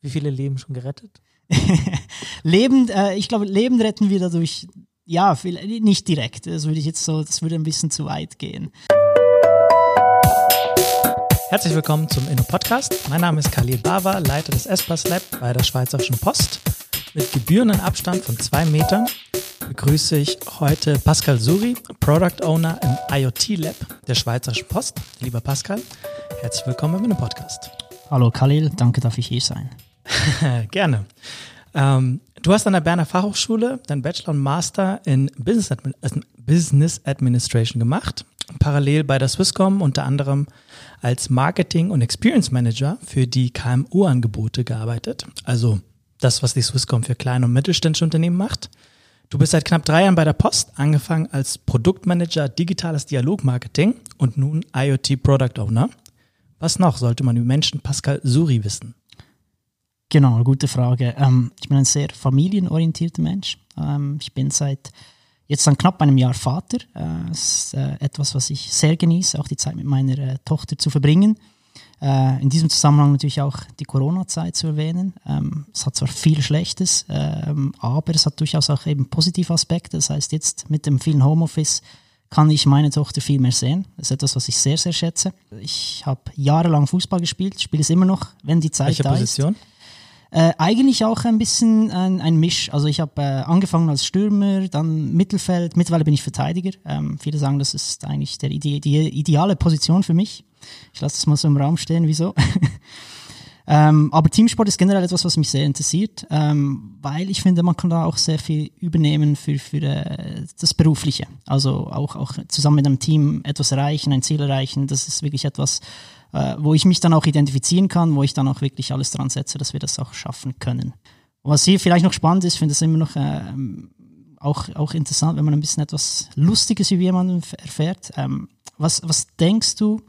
Wie viele Leben schon gerettet? Leben, äh, ich glaube, Leben retten wir dadurch, ja, viel, nicht direkt. Das würde ich jetzt so, das würde ein bisschen zu weit gehen. Herzlich willkommen zum Inno-Podcast. Mein Name ist Khalil Bava, Leiter des Espas Lab bei der Schweizerischen Post. Mit gebührenden Abstand von zwei Metern begrüße ich heute Pascal Suri, Product Owner im IoT Lab der Schweizerischen Post. Lieber Pascal, herzlich willkommen im Inno-Podcast. Hallo Khalil, danke, darf ich hier sein. Gerne. Ähm, du hast an der Berner Fachhochschule deinen Bachelor und Master in Business, Admin Business Administration gemacht. Parallel bei der Swisscom unter anderem als Marketing- und Experience Manager für die KMU-Angebote gearbeitet. Also das, was die Swisscom für kleine und mittelständische Unternehmen macht. Du bist seit knapp drei Jahren bei der Post, angefangen als Produktmanager digitales Dialogmarketing und nun IoT Product Owner. Was noch sollte man über Menschen Pascal Suri wissen? Genau, gute Frage. Ähm, ich bin ein sehr familienorientierter Mensch. Ähm, ich bin seit jetzt dann knapp einem Jahr Vater. Äh, das ist äh, etwas, was ich sehr genieße, auch die Zeit mit meiner äh, Tochter zu verbringen. Äh, in diesem Zusammenhang natürlich auch die Corona-Zeit zu erwähnen. Ähm, es hat zwar viel Schlechtes, ähm, aber es hat durchaus auch eben positive Aspekte. Das heißt, jetzt mit dem vielen Homeoffice kann ich meine Tochter viel mehr sehen. Das ist etwas, was ich sehr, sehr schätze. Ich habe jahrelang Fußball gespielt, spiele es immer noch, wenn die Zeit Welche da Position? ist. Äh, eigentlich auch ein bisschen ein, ein Misch. Also ich habe äh, angefangen als Stürmer, dann Mittelfeld, mittlerweile bin ich Verteidiger. Ähm, viele sagen, das ist eigentlich der, die, die ideale Position für mich. Ich lasse das mal so im Raum stehen, wieso? Ähm, aber Teamsport ist generell etwas, was mich sehr interessiert, ähm, weil ich finde, man kann da auch sehr viel übernehmen für, für äh, das Berufliche. Also auch, auch zusammen mit einem Team etwas erreichen, ein Ziel erreichen. Das ist wirklich etwas, äh, wo ich mich dann auch identifizieren kann, wo ich dann auch wirklich alles dran setze, dass wir das auch schaffen können. Was hier vielleicht noch spannend ist, finde ich es immer noch äh, auch, auch interessant, wenn man ein bisschen etwas Lustiges über jemanden erfährt. Ähm, was, was denkst du,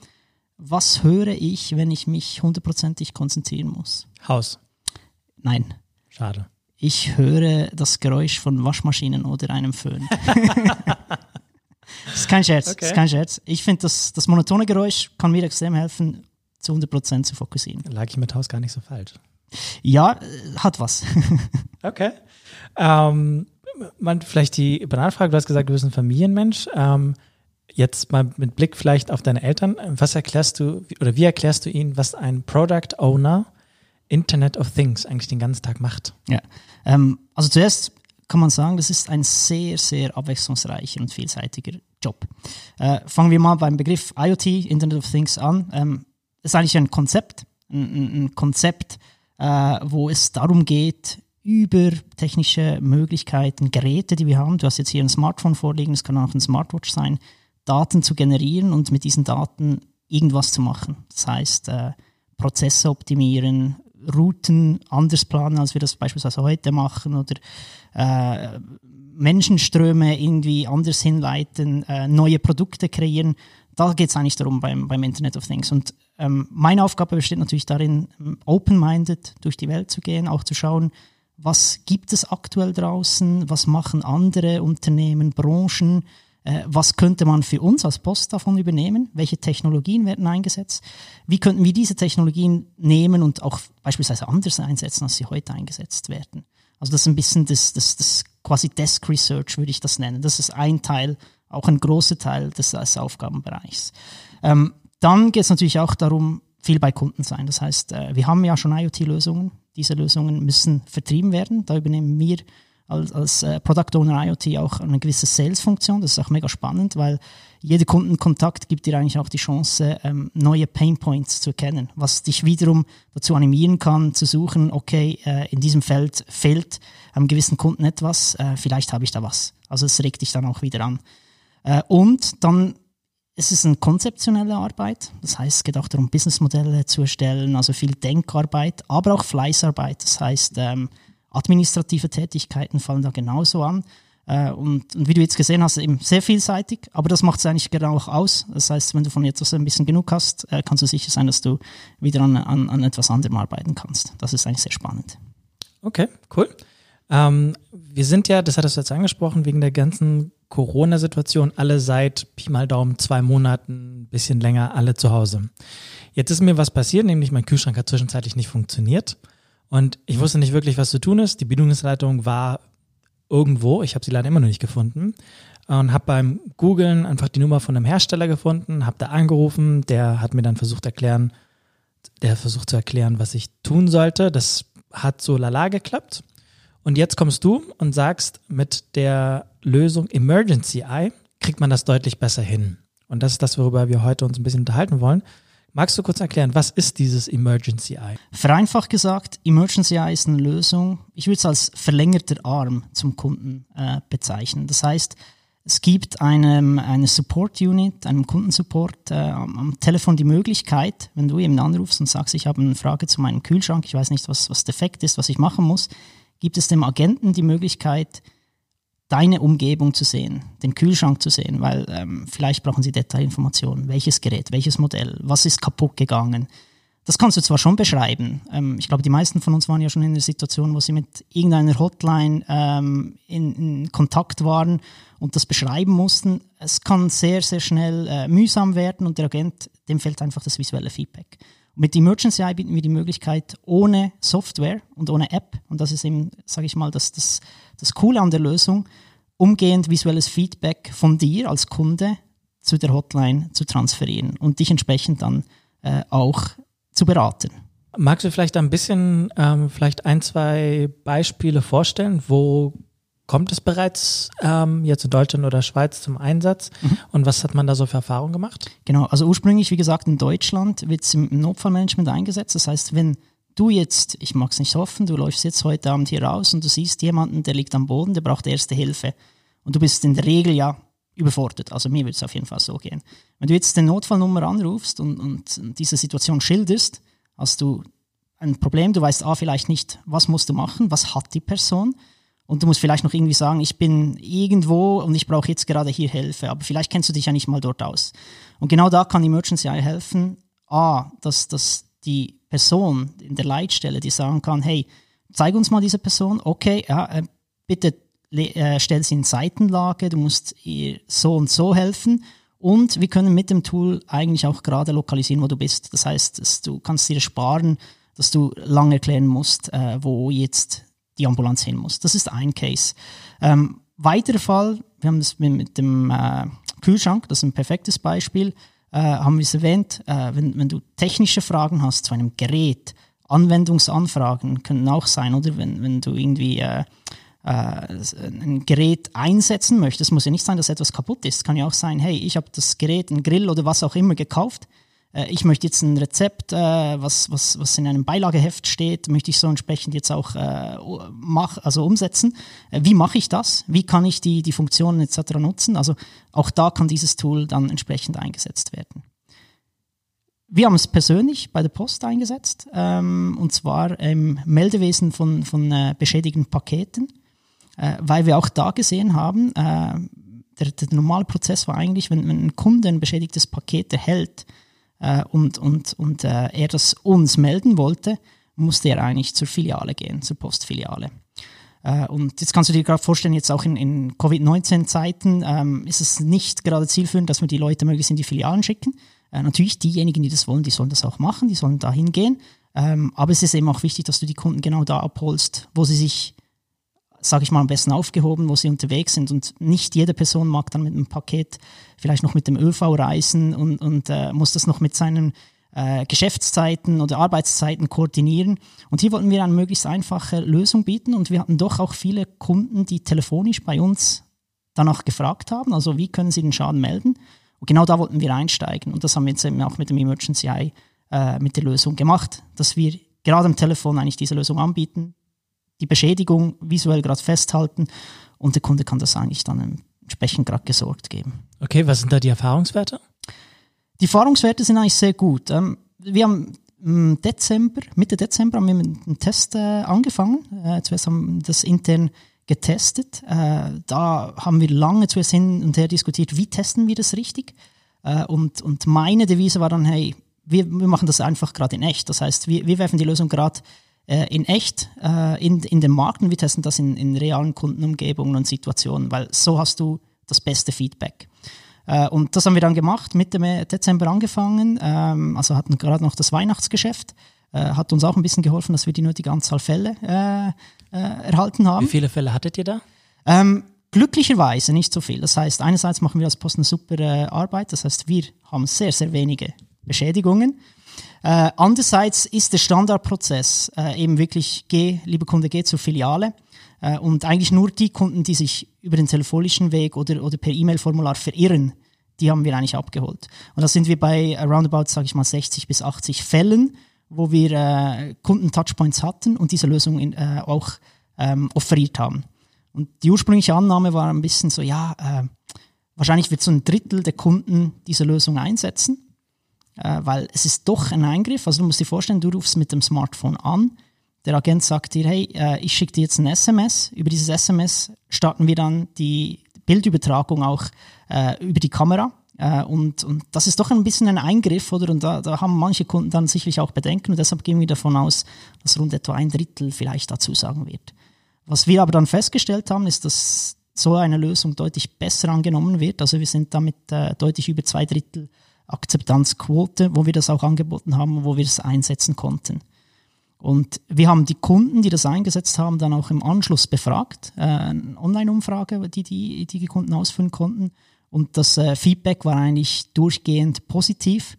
was höre ich, wenn ich mich hundertprozentig konzentrieren muss? Haus. Nein. Schade. Ich höre das Geräusch von Waschmaschinen oder einem Föhn. das ist kein Scherz. Okay. Das ist kein Scherz. Ich finde, das, das monotone Geräusch kann mir extrem helfen, zu 100% zu fokussieren. Lag ich mit Haus gar nicht so falsch. Ja, äh, hat was. Okay. Ähm, man, vielleicht die Bananenfrage, du hast gesagt, du bist ein Familienmensch. Ähm, jetzt mal mit Blick vielleicht auf deine Eltern. Was erklärst du oder wie erklärst du ihnen, was ein Product Owner Internet of Things eigentlich den ganzen Tag macht? Ja. Ähm, also zuerst kann man sagen, das ist ein sehr, sehr abwechslungsreicher und vielseitiger Job. Äh, fangen wir mal beim Begriff IoT, Internet of Things, an. Ähm, ist eigentlich ein Konzept, ein- ein Konzept, äh, wo es darum geht, über technische Möglichkeiten, Geräte, die wir haben, du hast jetzt hier ein Smartphone vorliegen, es kann auch ein Smartwatch sein, Daten zu generieren und mit diesen Daten irgendwas zu machen. Das heißt, äh, Prozesse optimieren, Routen anders planen, als wir das beispielsweise heute machen oder äh, Menschenströme irgendwie anders hinleiten, äh, neue Produkte kreieren. Da geht es eigentlich darum beim, beim Internet of Things. Und ähm, meine Aufgabe besteht natürlich darin, ähm, open-minded durch die Welt zu gehen, auch zu schauen, was gibt es aktuell draußen, was machen andere Unternehmen, Branchen, was könnte man für uns als Post davon übernehmen, welche Technologien werden eingesetzt, wie könnten wir diese Technologien nehmen und auch beispielsweise anders einsetzen, als sie heute eingesetzt werden. Also das ist ein bisschen das, das, das quasi Desk Research, würde ich das nennen. Das ist ein Teil, auch ein großer Teil des, des Aufgabenbereichs. Ähm, dann geht es natürlich auch darum, viel bei Kunden sein. Das heißt, äh, wir haben ja schon IoT-Lösungen. Diese Lösungen müssen vertrieben werden. Da übernehmen wir als, als äh, Product Owner IoT auch eine gewisse Sales-Funktion. Das ist auch mega spannend, weil jeder Kundenkontakt gibt dir eigentlich auch die Chance, ähm, neue Pain Points zu erkennen, was dich wiederum dazu animieren kann, zu suchen, okay, äh, in diesem Feld fehlt einem gewissen Kunden etwas, äh, vielleicht habe ich da was. Also es regt dich dann auch wieder an. Äh, und dann es ist eine konzeptionelle Arbeit. Das heißt, es geht auch darum, Businessmodelle zu erstellen, also viel Denkarbeit, aber auch Fleißarbeit. Das heißt, ähm, administrative Tätigkeiten fallen da genauso an. Äh, und, und wie du jetzt gesehen hast, eben sehr vielseitig, aber das macht es eigentlich genau auch aus. Das heißt, wenn du von etwas ein bisschen genug hast, äh, kannst du sicher sein, dass du wieder an, an, an etwas anderem arbeiten kannst. Das ist eigentlich sehr spannend. Okay, cool. Ähm, wir sind ja, das hattest du jetzt angesprochen, wegen der ganzen Corona-Situation alle seit Pi mal Daumen zwei Monaten, ein bisschen länger, alle zu Hause. Jetzt ist mir was passiert, nämlich mein Kühlschrank hat zwischenzeitlich nicht funktioniert. Und ich wusste nicht wirklich, was zu tun ist. Die Bedienungsleitung war irgendwo, ich habe sie leider immer noch nicht gefunden. Und habe beim Googlen einfach die Nummer von einem Hersteller gefunden, habe da angerufen, der hat mir dann versucht erklären, der versucht zu erklären, was ich tun sollte. Das hat so lala geklappt. Und jetzt kommst du und sagst, mit der Lösung Emergency Eye kriegt man das deutlich besser hin. Und das ist das, worüber wir heute uns ein bisschen unterhalten wollen. Magst du kurz erklären, was ist dieses Emergency Eye? Vereinfacht gesagt, Emergency Eye ist eine Lösung, ich würde es als verlängerter Arm zum Kunden äh, bezeichnen. Das heißt, es gibt einem, eine Support Unit, einem Kundensupport äh, am, am, Telefon die Möglichkeit, wenn du eben anrufst und sagst, ich habe eine Frage zu meinem Kühlschrank, ich weiß nicht, was, was defekt ist, was ich machen muss, gibt es dem Agenten die Möglichkeit, deine Umgebung zu sehen, den Kühlschrank zu sehen, weil ähm, vielleicht brauchen sie Detailinformationen. Welches Gerät, welches Modell, was ist kaputt gegangen? Das kannst du zwar schon beschreiben. Ähm, ich glaube, die meisten von uns waren ja schon in der Situation, wo sie mit irgendeiner Hotline ähm, in, in, Kontakt waren und das beschreiben mussten. Es kann sehr, sehr schnell äh, mühsam werden und der Agent, dem fehlt einfach das visuelle Feedback. Mit Emergency Eye bieten wir die Möglichkeit, ohne Software und ohne App, und das ist eben, sage ich mal, das, das, das Coole an der Lösung, umgehend visuelles Feedback von dir als Kunde zu der Hotline zu transferieren und dich entsprechend dann äh, auch zu beraten. Magst du vielleicht ein bisschen, ähm, vielleicht ein, zwei Beispiele vorstellen, wo kommt es bereits ähm, jetzt in Deutschland oder Schweiz zum Einsatz mhm. und was hat man da so für Erfahrungen gemacht? Genau, also ursprünglich, wie gesagt, in Deutschland wird es im Notfallmanagement eingesetzt. Das heißt, wenn du jetzt, ich mag es nicht hoffen, du läufst jetzt heute Abend hier raus und du siehst jemanden, der liegt am Boden, der braucht erste Hilfe und du bist in der Regel ja überfordert. Also mir würde es auf jeden Fall so gehen. Wenn du jetzt den Notfallnummer anrufst und, und diese Situation schilderst, hast du ein Problem, du weißt A, vielleicht nicht, was musst du machen, was hat die Person und du musst vielleicht noch irgendwie sagen, ich bin irgendwo und ich brauche jetzt gerade hier Hilfe, aber vielleicht kennst du dich ja nicht mal dort aus. Und genau da kann Emergency Eye helfen, A, dass, dass die Person in der Leitstelle, die sagen kann, hey, zeig uns mal diese Person, okay, ja, äh, bitte äh, stell sie in Seitenlage, du musst ihr so und so helfen und wir können mit dem Tool eigentlich auch gerade lokalisieren, wo du bist. Das heißt, du kannst dir sparen, dass du lange erklären musst, äh, wo jetzt die Ambulanz hin muss. Das ist ein Case. Ähm, weiterer Fall, wir haben das mit, dem äh, Kühlschrank, das ist ein perfektes Beispiel, äh, haben wir es erwähnt, äh, wenn, wenn du technische Fragen hast zu einem Gerät, Anwendungsanfragen können auch sein, oder wenn, wenn du irgendwie äh, äh, ein Gerät einsetzen möchtest, muss ja nicht sein, dass etwas kaputt ist. Kann ja auch sein, hey, ich habe das Gerät, ein Grill oder was auch immer gekauft. Äh, ich möchte jetzt ein Rezept, äh, was, was, was in einem Beilageheft steht, möchte ich so entsprechend jetzt auch äh, mach, also umsetzen. Äh, wie mache ich das? Wie kann ich die, die Funktionen etc. nutzen? Also auch da kann dieses Tool dann entsprechend eingesetzt werden. Wir haben es persönlich bei der Post eingesetzt, ähm, und zwar im Meldewesen von, von äh, beschädigten Paketen äh, weil wir auch da gesehen haben, der, der, normale Prozess war eigentlich, wenn, wenn ein Kunde ein beschädigtes Paket erhält äh, und, und, und äh, er das uns melden wollte, musste er eigentlich zur Filiale gehen, zur Postfiliale. Äh, und jetzt kannst du dir gerade vorstellen, jetzt auch in, in Covid-19-Zeiten ähm, ist es nicht gerade zielführend, dass wir die Leute möglichst in die Filialen schicken. Äh, natürlich, diejenigen, die das wollen, die sollen das auch machen, die sollen da hingehen. Ähm, aber es ist eben auch wichtig, dass du die Kunden genau da abholst, wo sie sich sage ich mal, am besten aufgehoben, wo sie unterwegs sind. Und nicht jede Person mag dann mit einem Paket vielleicht noch mit dem ÖV reisen und, und äh, muss das noch mit seinen äh, Geschäftszeiten oder Arbeitszeiten koordinieren. Und hier wollten wir eine möglichst einfache Lösung bieten. Und wir hatten doch auch viele Kunden, die telefonisch bei uns danach gefragt haben, also wie können sie den Schaden melden. Und genau da wollten wir einsteigen. Und das haben wir jetzt eben auch mit dem Emergency Eye äh, mit der Lösung gemacht, dass wir gerade am Telefon eigentlich diese Lösung anbieten, die Beschädigung visuell gerade festhalten und der Kunde kann das eigentlich dann entsprechend gerade gesorgt geben. Okay, was sind da die Erfahrungswerte? Die Erfahrungswerte sind eigentlich sehr gut. Ähm, wir haben im Dezember, Mitte Dezember haben wir mit einem Test äh, angefangen. Äh, zuerst haben wir das intern getestet. Äh, da haben wir lange zuerst hin und her diskutiert, wie testen wir das richtig. Und, und meine Devise war dann, hey, wir, wir machen das einfach gerade in echt. Das heißt, wir, wir werfen die Lösung gerade in echt äh, in, in den Markt und wir testen das in, in realen Kundenumgebungen und Situationen, weil so hast du das beste Feedback. Äh, und das haben wir dann gemacht, Mitte Dezember angefangen, ähm, also hatten gerade noch das Weihnachtsgeschäft. Äh, hat uns auch ein bisschen geholfen, dass wir die nötige Anzahl Fälle äh, äh, erhalten haben. Wie viele Fälle hattet ihr da? Ähm, glücklicherweise nicht so viel. Das heißt, einerseits machen wir als Post eine super äh, Arbeit, das heißt, wir haben sehr, sehr wenige Beschädigungen. Äh, andererseits ist der Standardprozess äh, eben wirklich, geh, lieber Kunde, geh zur Filiale. Äh, und eigentlich nur die Kunden, die sich über den telefonischen Weg oder, oder per E-Mail-Formular verirren, die haben wir eigentlich abgeholt. Und da sind wir bei roundabout, sage ich mal, 60 bis 80 Fällen, wo wir äh, Kunden-Touchpoints hatten und diese Lösung in, äh, auch ähm, offeriert haben. Und die ursprüngliche Annahme war ein bisschen so, ja, äh, wahrscheinlich wird so ein Drittel der Kunden diese Lösung einsetzen äh, weil es ist doch ein Eingriff. Also du musst dir vorstellen, du rufst mit dem Smartphone an, der Agent sagt dir, hey, äh, ich schicke dir jetzt ein SMS. Über dieses SMS starten wir dann die Bildübertragung auch äh, über die Kamera. Äh, und, und das ist doch ein bisschen ein Eingriff, oder? Und da, da haben manche Kunden dann sicherlich auch Bedenken und deshalb gehen wir davon aus, dass rund etwa ein Drittel vielleicht dazu sagen wird. Was wir aber dann festgestellt haben, ist, dass so eine Lösung deutlich besser angenommen wird. Also wir sind damit äh, deutlich über zwei Drittel Akzeptanzquote, wo wir das auch angeboten haben, wo wir es einsetzen konnten. Und wir haben die Kunden, die das eingesetzt haben, dann auch im Anschluss befragt, äh, eine Online-Umfrage, die, die die Kunden ausfüllen konnten. Und das äh, Feedback war eigentlich durchgehend positiv,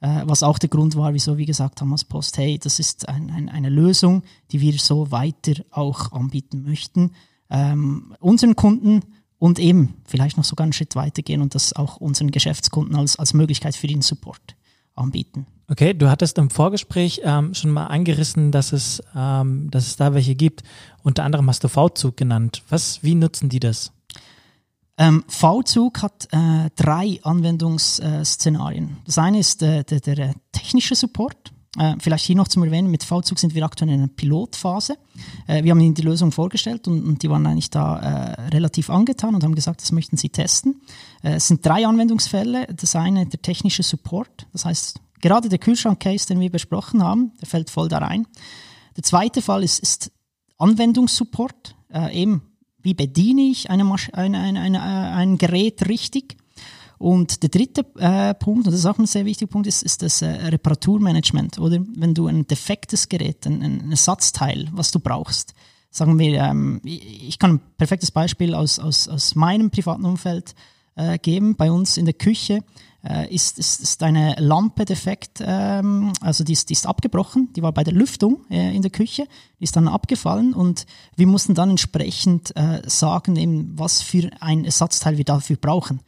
äh, was auch der Grund war, wieso wir gesagt haben als Post, hey, das ist ein, ein, eine Lösung, die wir so weiter auch anbieten möchten. Ähm, unseren Kunden und eben vielleicht noch sogar einen Schritt weitergehen und das auch unseren Geschäftskunden als, als Möglichkeit für den Support anbieten. Okay, du hattest im Vorgespräch ähm, schon mal angerissen, dass es, ähm, dass es da welche gibt. Unter anderem hast du V-Zug genannt. Was, wie nutzen die das? Ähm, V-Zug hat äh, drei Anwendungsszenarien. Das eine ist äh, der, der technische Support. Äh, vielleicht hier noch zum Erwähnen, mit V-Zug sind wir aktuell in einer Pilotphase. Äh, wir haben ihnen die Lösung vorgestellt und, und die waren eigentlich da äh, relativ angetan und haben gesagt, das möchten sie testen. Äh, es sind drei Anwendungsfälle. Das eine der technische Support, das heißt gerade der Kühlschrank-Case, den wir besprochen haben, der fällt voll da rein. Der zweite Fall ist, ist Anwendungssupport, äh, eben wie bediene ich eine eine, eine, eine, äh, ein Gerät richtig. Und der dritte äh, Punkt, und das ist auch ein sehr wichtiger Punkt, ist, ist das äh, Reparaturmanagement. Oder wenn du ein defektes Gerät, ein, ein Ersatzteil, was du brauchst, sagen wir, ähm, ich kann ein perfektes Beispiel aus, aus, aus meinem privaten Umfeld äh, geben. Bei uns in der Küche äh, ist, ist, ist eine Lampe defekt, ähm, also die ist, die ist abgebrochen, die war bei der Lüftung äh, in der Küche, die ist dann abgefallen und wir mussten dann entsprechend äh, sagen, eben, was für ein Ersatzteil wir dafür brauchen.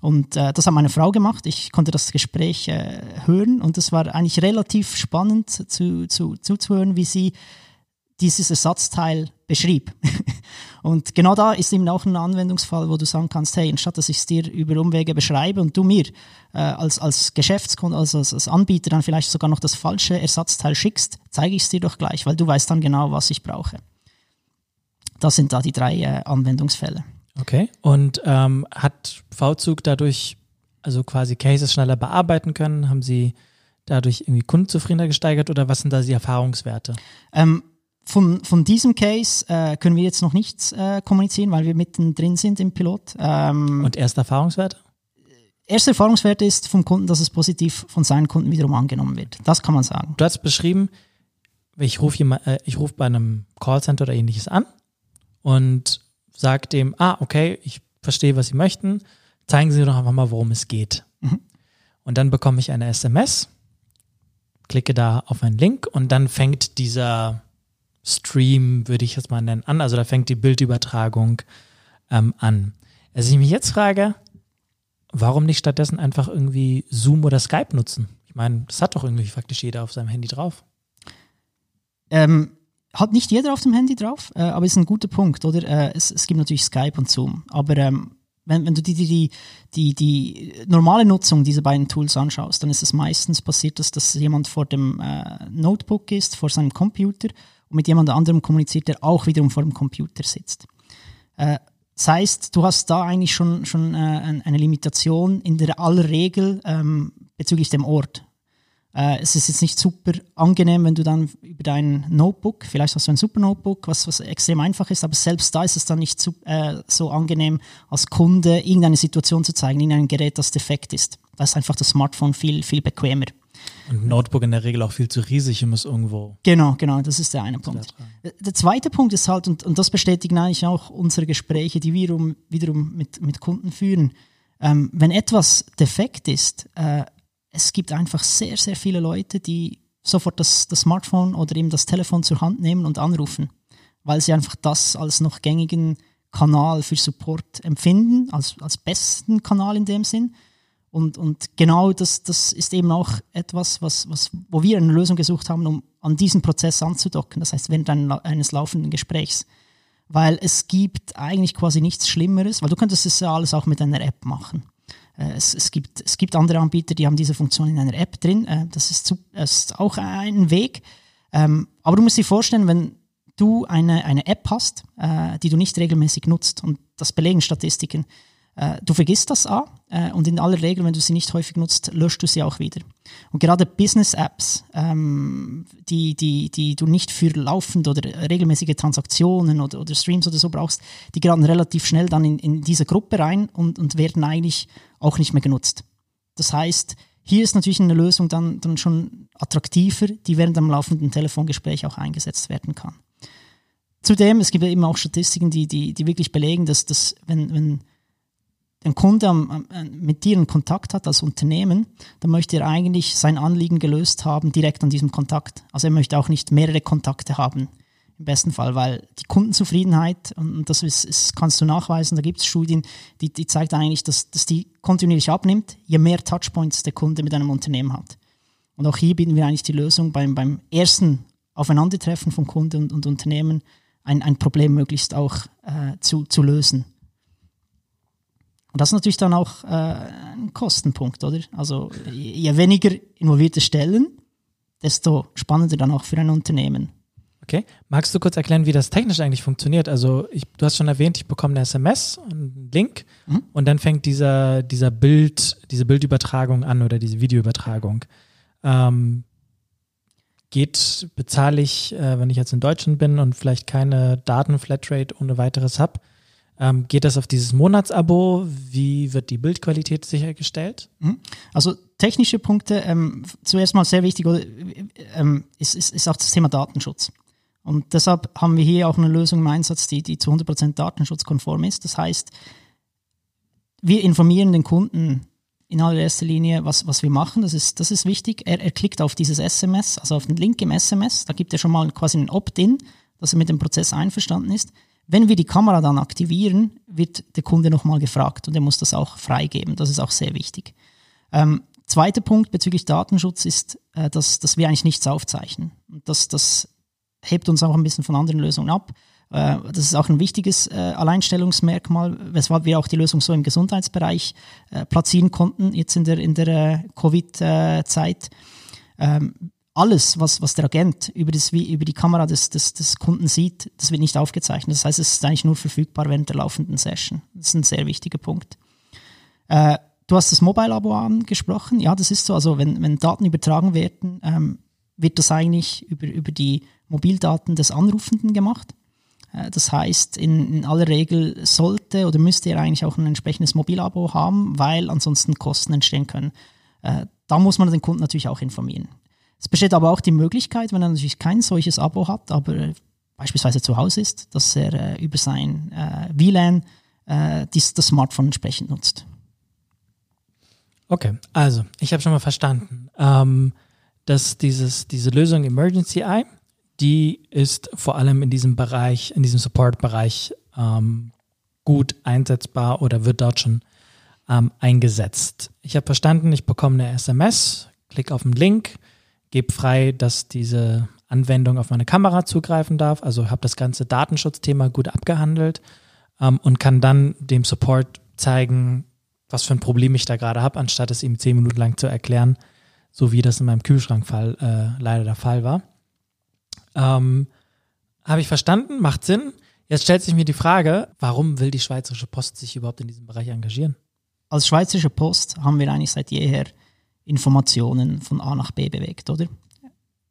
Und äh, das hat meine Frau gemacht. Ich konnte das Gespräch äh, hören und es war eigentlich relativ spannend zu, zu, zuzuhören, wie sie dieses Ersatzteil beschrieb. und genau da ist eben auch ein Anwendungsfall, wo du sagen kannst, hey, anstatt dass ich es dir über Umwege beschreibe und du mir äh, als, als Geschäftskunde, also als, als Anbieter dann vielleicht sogar noch das falsche Ersatzteil schickst, zeige ich es dir doch gleich, weil du weißt dann genau, was ich brauche. Das sind da die drei äh, Anwendungsfälle. Okay. Und ähm, hat V-Zug dadurch also quasi Cases schneller bearbeiten können? Haben Sie dadurch irgendwie Kundenzufriedenheit gesteigert oder was sind da die Erfahrungswerte? Ähm, von, von diesem Case äh, können wir jetzt noch nichts äh, kommunizieren, weil wir mittendrin sind im Pilot. Ähm, Und erste Erfahrungswerte? Erste Erfahrungswerte ist vom Kunden, dass es positiv von seinen Kunden wiederum angenommen wird. Das kann man sagen. Du hast beschrieben, ich rufe äh, ruf bei einem Callcenter oder ähnliches an und sagt dem, ah, okay, ich verstehe, was Sie möchten, zeigen Sie doch einfach mal, worum es geht. Mhm. Und dann bekomme ich eine SMS, klicke da auf einen Link und dann fängt dieser Stream, würde ich es mal nennen, an. Also da fängt die Bildübertragung ähm, an. Also ich mich jetzt frage, warum nicht stattdessen einfach irgendwie Zoom oder Skype nutzen? Ich meine, das hat doch irgendwie faktisch jeder auf seinem Handy drauf. Ähm, hat nicht jeder auf dem Handy drauf, äh, aber ist ein guter Punkt, oder? Äh, es, es, gibt natürlich Skype und Zoom, aber ähm, wenn, wenn, du die, die, die, die, normale Nutzung dieser beiden Tools anschaust, dann ist es meistens passiert, dass, dass jemand vor dem äh, Notebook ist, vor seinem Computer und mit jemand anderem kommuniziert, der auch wiederum vor dem Computer sitzt. Äh, das heißt, du hast da eigentlich schon, schon äh, eine Limitation in der aller Regel ähm, bezüglich dem Ort. Äh, es ist jetzt nicht super angenehm, wenn du dann über dein Notebook, vielleicht hast du ein super Notebook, was, was extrem einfach ist, aber selbst da ist es dann nicht so, äh, so angenehm, als Kunde irgendeine Situation zu zeigen, irgendein Gerät, das defekt ist. Da ist einfach das Smartphone viel, viel bequemer. Und Notebook in der Regel auch viel zu riesig und muss irgendwo. Genau, genau, das ist der eine Punkt. Der zweite Punkt ist halt, und, und das bestätigen eigentlich auch unsere Gespräche, die wir um, wiederum mit, mit Kunden führen. Ähm, wenn etwas defekt ist, äh, es gibt einfach sehr, sehr viele Leute, die sofort das, das Smartphone oder eben das Telefon zur Hand nehmen und anrufen, weil sie einfach das als noch gängigen Kanal für Support empfinden, als, als besten Kanal in dem Sinn. Und, und genau das, das ist eben auch etwas, was, was, wo wir eine Lösung gesucht haben, um an diesen Prozess anzudocken, das heißt während eines laufenden Gesprächs. Weil es gibt eigentlich quasi nichts Schlimmeres, weil du könntest es ja alles auch mit einer App machen. Äh, es, es, gibt, es gibt andere Anbieter, die haben diese Funktion in einer App drin. Äh, das ist, zu, ist auch ein Weg. Ähm, aber du musst dir vorstellen, wenn du eine, eine App hast, äh, die du nicht regelmäßig nutzt, und das belegen Statistiken, du vergisst das A äh, und in aller Regel, wenn du sie nicht häufig nutzt, löscht du sie auch wieder. Und gerade Business-Apps, ähm, die, die, die du nicht für laufend oder regelmäßige Transaktionen oder, oder Streams oder so brauchst, die geraten relativ schnell dann in, in diese Gruppe rein und, und werden eigentlich auch nicht mehr genutzt. Das heißt, hier ist natürlich eine Lösung dann, dann schon attraktiver, die während einem laufenden Telefongespräch auch eingesetzt werden kann. Zudem, es gibt ja eben auch Statistiken, die, die, die wirklich belegen, dass, dass wenn, wenn ein Kunde am, mit dir einen Kontakt hat als Unternehmen, dann möchte er eigentlich sein Anliegen gelöst haben direkt an diesem Kontakt. Also er möchte auch nicht mehrere Kontakte haben, im besten Fall, weil die Kundenzufriedenheit, und das ist, ist kannst du nachweisen, da gibt es Studien, die, die zeigt eigentlich, dass, dass die kontinuierlich abnimmt, je mehr Touchpoints der Kunde mit einem Unternehmen hat. Und auch hier bieten wir eigentlich die Lösung beim, beim ersten Aufeinandertreffen von Kunde und, und Unternehmen, ein, ein Problem möglichst auch äh, zu, zu lösen. Und das ist natürlich dann auch äh, ein Kostenpunkt, oder? Also je weniger involvierte Stellen, desto spannender dann auch für ein Unternehmen. Okay. Magst du kurz erklären, wie das technisch eigentlich funktioniert? Also ich, du hast schon erwähnt, ich bekomme eine SMS, einen Link mhm. und dann fängt dieser, dieser Bild, diese Bildübertragung an oder diese Videoübertragung. Ähm, geht, bezahle ich, äh, wenn ich jetzt in Deutschland bin und vielleicht keine Datenflatrate ohne weiteres habe, ähm, geht das auf dieses Monatsabo? Wie wird die Bildqualität sichergestellt? Mhm. Also technische Punkte, ähm, zuerst mal sehr wichtig, ähm, ist, ist, ist auch das Thema Datenschutz. Und deshalb haben wir hier auch eine Lösung im Einsatz, die, die zu 100% datenschutzkonform ist. Das heißt, wir informieren den Kunden in allererster Linie, was, was wir machen. Das ist, das ist wichtig. Er, er klickt auf dieses SMS, also auf den Link im SMS. Da gibt er schon mal quasi ein Opt-in, dass er mit dem Prozess einverstanden ist. Wenn wir die Kamera dann aktivieren, wird der Kunde nochmal gefragt und er muss das auch freigeben. Das ist auch sehr wichtig. Ähm, zweiter Punkt bezüglich Datenschutz ist, äh, dass, dass wir eigentlich nichts aufzeichnen. Das, das hebt uns auch ein bisschen von anderen Lösungen ab. Äh, das ist auch ein wichtiges äh, Alleinstellungsmerkmal, weshalb wir auch die Lösung so im Gesundheitsbereich äh, platzieren konnten, jetzt in der, in der äh, Covid-Zeit. Ähm, alles, was, was der Agent über, das, über die Kamera des, des, des Kunden sieht, das wird nicht aufgezeichnet. Das heißt, es ist eigentlich nur verfügbar während der laufenden Session. Das ist ein sehr wichtiger Punkt. Äh, du hast das Mobile-Abo angesprochen. Ja, das ist so. Also wenn, wenn Daten übertragen werden, ähm, wird das eigentlich über, über die Mobildaten des Anrufenden gemacht. Äh, das heißt, in, in, aller Regel sollte oder müsste er eigentlich auch ein entsprechendes Mobilabo haben, weil ansonsten Kosten entstehen können. Äh, da muss man den Kunden natürlich auch informieren. Es besteht aber auch die Möglichkeit, wenn er natürlich kein solches Abo hat, aber beispielsweise zu Hause ist, dass er äh, über sein äh, WLAN äh, dies, das Smartphone entsprechend nutzt. Okay, also ich habe schon mal verstanden, ähm, dass dieses, diese Lösung Emergency Eye, die ist vor allem in diesem Bereich, in diesem Support-Bereich ähm, gut einsetzbar oder wird dort schon ähm, eingesetzt. Ich habe verstanden, ich bekomme eine SMS, klicke auf den Link, gebe frei, dass diese Anwendung auf meine Kamera zugreifen darf. Also habe das ganze Datenschutzthema gut abgehandelt ähm, und kann dann dem Support zeigen, was für ein Problem ich da gerade habe, anstatt es ihm zehn Minuten lang zu erklären, so wie das in meinem Kühlschrankfall äh, leider der Fall war. Ähm, habe ich verstanden, macht Sinn. Jetzt stellt sich mir die Frage, warum will die Schweizerische Post sich überhaupt in diesem Bereich engagieren? Als Schweizerische Post haben wir eigentlich seit jeher Informationen von A nach B bewegt, oder?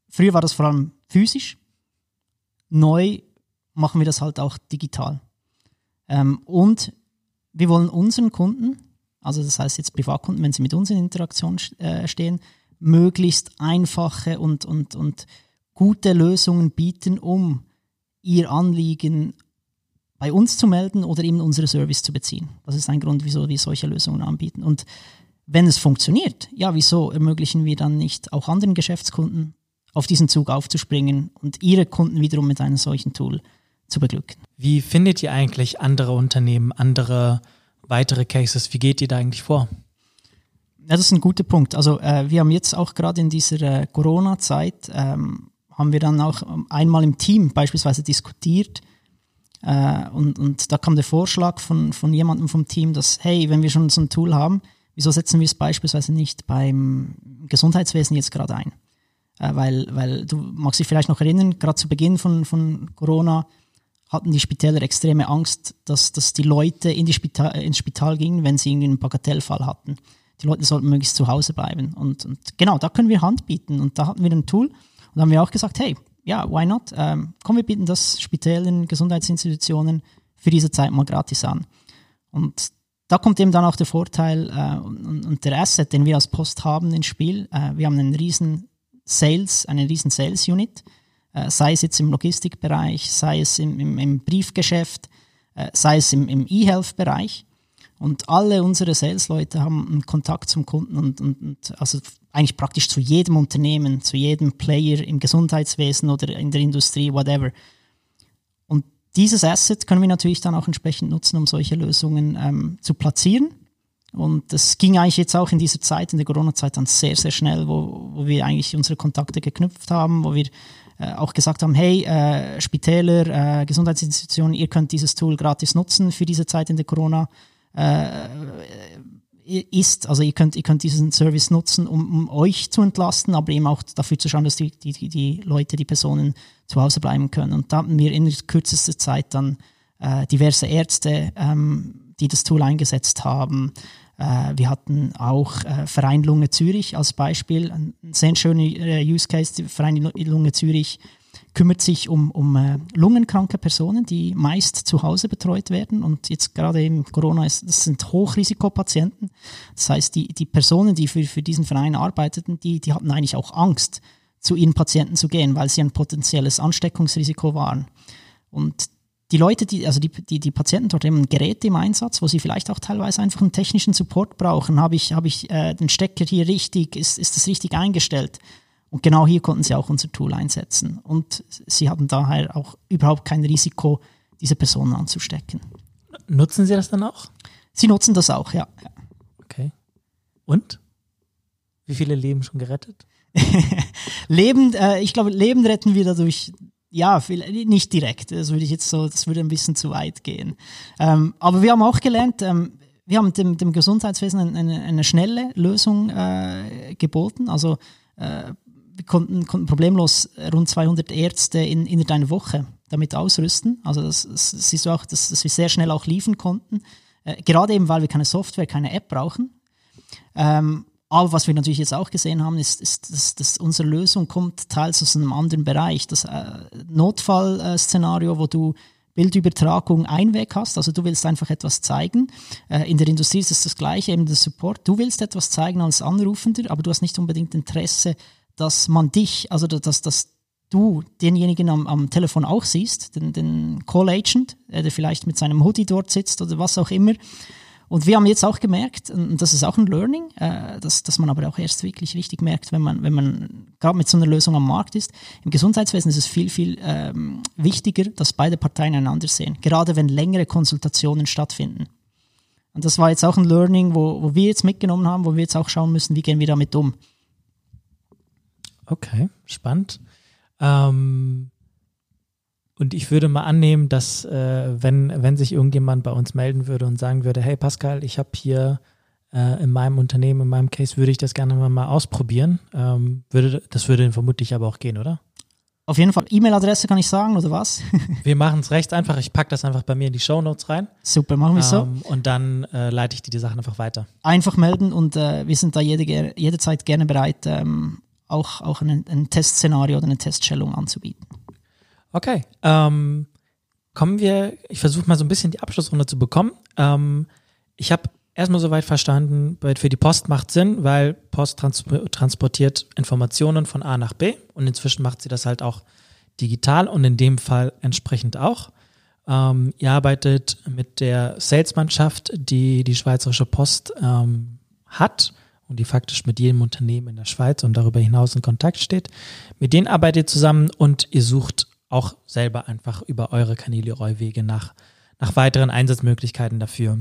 Früher war das vor allem physisch. Neu machen wir das halt auch digital. Ähm, und wir wollen unseren Kunden, also das heißt jetzt Privatkunden, wenn sie mit uns in Interaktion äh, stehen, möglichst einfache und, und, und gute Lösungen bieten, um ihr Anliegen bei uns zu melden oder eben unsere Service zu beziehen. Das ist ein Grund, wieso wir solche Lösungen anbieten. Und wenn es funktioniert, ja, wieso ermöglichen wir dann nicht auch anderen Geschäftskunden auf diesen Zug aufzuspringen und ihre Kunden wiederum mit einem solchen Tool zu beglücken? Wie findet ihr eigentlich andere Unternehmen, andere weitere Cases? Wie geht ihr da eigentlich vor? Ja, das ist ein guter Punkt. Also äh, wir haben jetzt auch gerade in dieser äh, Corona-Zeit, ähm, haben wir dann auch einmal im Team beispielsweise diskutiert, äh, und, und da kam der Vorschlag von, von jemandem vom Team, dass, hey, wenn wir schon so ein Tool haben, wieso setzen wir es beispielsweise nicht beim Gesundheitswesen jetzt gerade ein? Äh, weil, weil du magst dich vielleicht noch erinnern, gerade zu Beginn von, von Corona hatten die Spitäler extreme Angst, dass, dass die Leute in die Spital, ins Spital gingen, wenn sie irgendwie einen Bagatellfall hatten. Die Leute sollten möglichst zu Hause bleiben. Und, und genau, da können wir Hand bieten. Und da hatten wir ein Tool. Und da haben wir auch gesagt, hey, ja, why not? Ähm, komm, wir bieten das Spitälen, Gesundheitsinstitutionen für diese Zeit mal gratis an. Und da kommt eben dann auch der Vorteil äh, und, und, der Asset, den wir als Post haben ins Spiel. Äh, wir haben einen riesen Sales, eine riesen Sales Unit, äh, sei es jetzt im Logistikbereich, sei es im, im, im Briefgeschäft, äh, sei es im, im E-Health-Bereich. Und alle unsere Sales-Leute haben einen Kontakt zum Kunden und, und, und, also eigentlich praktisch zu jedem Unternehmen, zu jedem Player im Gesundheitswesen oder in der Industrie, whatever. Dieses Asset können wir natürlich dann auch entsprechend nutzen, um solche Lösungen ähm, zu platzieren. Und das ging eigentlich jetzt auch in dieser Zeit, in der Corona-Zeit, dann sehr, sehr schnell, wo, wo wir eigentlich unsere Kontakte geknüpft haben, wo wir äh, auch gesagt haben, hey, äh, Spitäler, äh, Gesundheitsinstitutionen, ihr könnt dieses Tool gratis nutzen für diese Zeit in der Corona äh, ist. Also ihr könnt, ihr könnt diesen Service nutzen, um, um, euch zu entlasten, aber eben auch dafür zu schauen, dass die, die, die Leute, die Personen zu Hause bleiben können. Und da hatten wir in kürzester Zeit dann äh, diverse Ärzte, ähm, die das Tool eingesetzt haben. Äh, wir hatten auch äh, Verein Lunge Zürich als Beispiel, ein sehr schöner äh, Use Case, Verein Lunge Zürich kümmert sich um, um äh, lungenkranke Personen, die meist zu Hause betreut werden. Und jetzt gerade im Corona, ist, das sind Hochrisikopatienten. Das heißt, die, die Personen, die für, für diesen Verein arbeiteten, die, die hatten eigentlich auch Angst, zu ihren Patienten zu gehen, weil sie ein potenzielles Ansteckungsrisiko waren. Und die Leute, die, also die, die, die Patienten dort haben Geräte im Einsatz, wo sie vielleicht auch teilweise einfach einen technischen Support brauchen. Habe ich, habe ich äh, den Stecker hier richtig, ist, ist das richtig eingestellt? Und genau hier konnten sie auch unser Tool einsetzen. Und sie hatten daher auch überhaupt kein Risiko, diese Personen anzustecken. Nutzen Sie das dann auch? Sie nutzen das auch, ja. Okay. Und? Wie viele Leben schon gerettet? Leben, äh, ich glaube, Leben retten wir dadurch, ja, nicht direkt. Das würde ich jetzt so, das würde ein bisschen zu weit gehen. Ähm, aber wir haben auch gelernt, ähm, wir haben dem, dem Gesundheitswesen eine, eine schnelle Lösung äh, geboten. Also äh, wir konnten, konnten problemlos rund 200 Ärzte in, in einer Woche damit ausrüsten. Also das, das siehst du auch, dass, dass wir sehr schnell auch liefern konnten. Äh, gerade eben, weil wir keine Software, keine App brauchen. Ähm, aber was wir natürlich jetzt auch gesehen haben, ist, ist dass, dass unsere Lösung kommt teils aus einem anderen Bereich. Das äh, Notfallszenario, wo du Bildübertragung ein Weg hast, also du willst einfach etwas zeigen. Äh, in der Industrie ist es das gleiche, eben der Support. Du willst etwas zeigen als Anrufender, aber du hast nicht unbedingt Interesse, dass man dich, also dass, dass du denjenigen am, am Telefon auch siehst, den, den Call Agent, äh, der vielleicht mit seinem Hoodie dort sitzt oder was auch immer. Und wir haben jetzt auch gemerkt, und das ist auch ein Learning, äh, dass, dass man aber auch erst wirklich richtig merkt, wenn man, wenn man gerade mit so einer Lösung am Markt ist. Im Gesundheitswesen ist es viel, viel ähm, wichtiger, dass beide Parteien einander sehen, gerade wenn längere Konsultationen stattfinden. Und das war jetzt auch ein Learning, wo, wo wir jetzt mitgenommen haben, wo wir jetzt auch schauen müssen, wie gehen wir damit um. Okay, spannend. Ähm, und ich würde mal annehmen, dass äh, wenn, wenn sich irgendjemand bei uns melden würde und sagen würde, hey Pascal, ich habe hier äh, in meinem Unternehmen, in meinem Case, würde ich das gerne mal, mal ausprobieren, ähm, würde, das würde vermutlich aber auch gehen, oder? Auf jeden Fall. E-Mail-Adresse kann ich sagen, oder was? wir machen es recht einfach. Ich packe das einfach bei mir in die Show Notes rein. Super, machen wir ähm, so. Und dann äh, leite ich dir die Sachen einfach weiter. Einfach melden und äh, wir sind da jede, jederzeit gerne bereit, ähm, auch, auch ein, ein Testszenario oder eine Teststellung anzubieten. Okay. Ähm, kommen wir, ich versuche mal so ein bisschen die Abschlussrunde zu bekommen. Ähm, ich habe erstmal soweit verstanden, für die Post macht Sinn, weil Post trans transportiert Informationen von A nach B und inzwischen macht sie das halt auch digital und in dem Fall entsprechend auch. Ähm, ihr arbeitet mit der Salesmannschaft, die die Schweizerische Post ähm, hat und die faktisch mit jedem Unternehmen in der Schweiz und darüber hinaus in Kontakt steht. Mit denen arbeitet ihr zusammen und ihr sucht auch selber einfach über eure Kanäle, eure Wege nach, nach weiteren Einsatzmöglichkeiten dafür.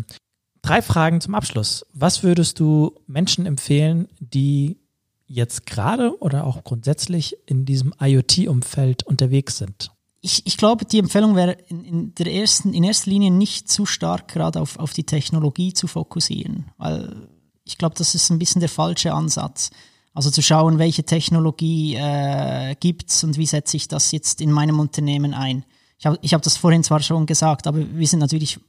Drei Fragen zum Abschluss. Was würdest du Menschen empfehlen, die jetzt gerade oder auch grundsätzlich in diesem IoT-Umfeld unterwegs sind? Ich, ich glaube, die Empfehlung wäre in, in, der ersten, in erster Linie nicht zu stark gerade auf, auf die Technologie zu fokussieren, weil ich glaube, das ist ein bisschen der falsche Ansatz. Also zu schauen, welche Technologie äh, es und wie setze ich das jetzt in meinem Unternehmen ein. Ich habe ich hab das vorhin zwar schon gesagt, aber wir sind natürlich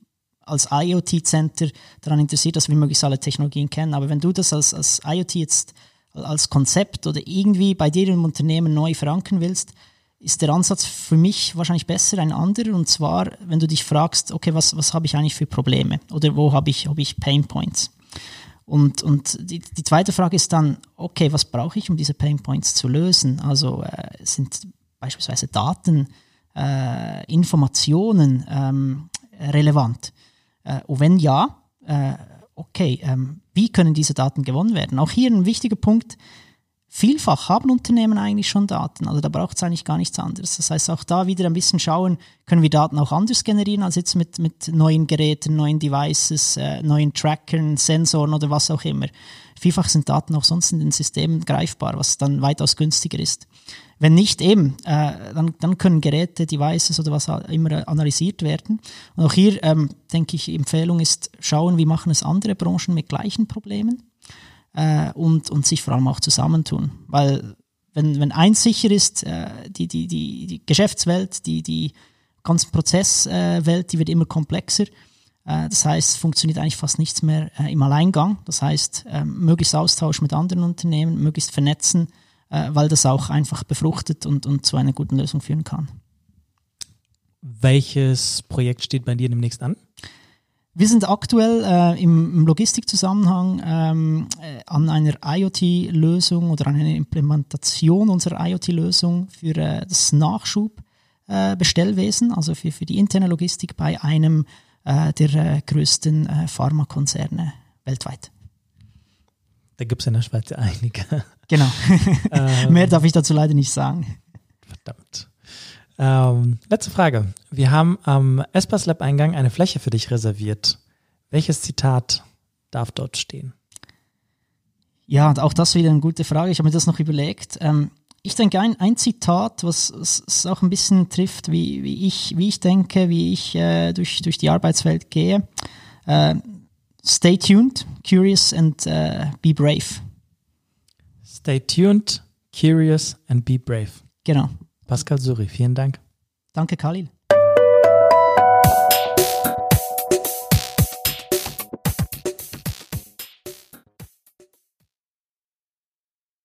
als IoT-Center daran interessiert, dass wir möglichst alle Technologien kennen. Aber wenn du das als, als IoT jetzt als Konzept oder irgendwie bei dir im Unternehmen neu verankern willst, ist der Ansatz für mich wahrscheinlich besser ein anderer. Und zwar, wenn du dich fragst, okay, was, was habe ich eigentlich für Probleme oder wo habe ich, habe ich Pain Points? Und, und die, die zweite Frage ist dann, okay, was brauche ich, um diese Pain Points zu lösen? Also äh, sind beispielsweise Daten, äh, Informationen ähm, relevant? Äh, und wenn ja, äh, okay, ähm, wie können diese Daten gewonnen werden? Auch hier ein wichtiger Punkt. Vielfach haben Unternehmen eigentlich schon Daten, also da braucht es eigentlich gar nichts anderes. Das heißt, auch da wieder ein bisschen schauen, können wir Daten auch anders generieren als jetzt mit, mit neuen Geräten, neuen Devices, äh, neuen Trackern, Sensoren oder was auch immer. Vielfach sind Daten auch sonst in den Systemen greifbar, was dann weitaus günstiger ist. Wenn nicht eben, äh, dann, dann können Geräte, Devices oder was immer analysiert werden. Und auch hier ähm, denke ich, Empfehlung ist, schauen, wie machen es andere Branchen mit gleichen Problemen äh, und, und sich vor allem auch zusammentun. Weil wenn, wenn eins sicher ist, äh, die, die, die, die Geschäftswelt, die, die ganze Prozesswelt, die wird immer komplexer. Äh, das heißt, funktioniert eigentlich fast nichts mehr äh, im Alleingang. Das heißt, äh, möglichst Austausch mit anderen Unternehmen, möglichst vernetzen, äh, weil das auch einfach befruchtet und, und zu einer guten Lösung führen kann. Welches Projekt steht bei dir demnächst an? Wir sind aktuell äh, im, im Logistikzusammenhang ähm, äh, an einer IoT-Lösung oder an einer Implementation unserer IoT-Lösung für äh, das Nachschubbestellwesen, äh, also für, für die interne Logistik bei einem äh, der äh, größten Pharmakonzerne weltweit. Da gibt es in der Schweiz einige. Genau. ähm, Mehr darf ich dazu leider nicht sagen. Verdammt. Ähm, letzte Frage. Wir haben am Espas Lab Eingang eine Fläche für dich reserviert. Welches Zitat darf dort stehen? Ja, auch das wieder eine gute Frage. Ich habe mir das noch überlegt. Ähm, ich denke, ein, ein Zitat, was es auch ein bisschen trifft, wie, wie, ich, wie ich denke, wie ich äh, durch, durch die Arbeitswelt gehe. Äh, stay tuned, curious and uh, be brave. Stay tuned, curious and be brave. Genau. Pascal Suri, vielen Dank. Danke, Khalil.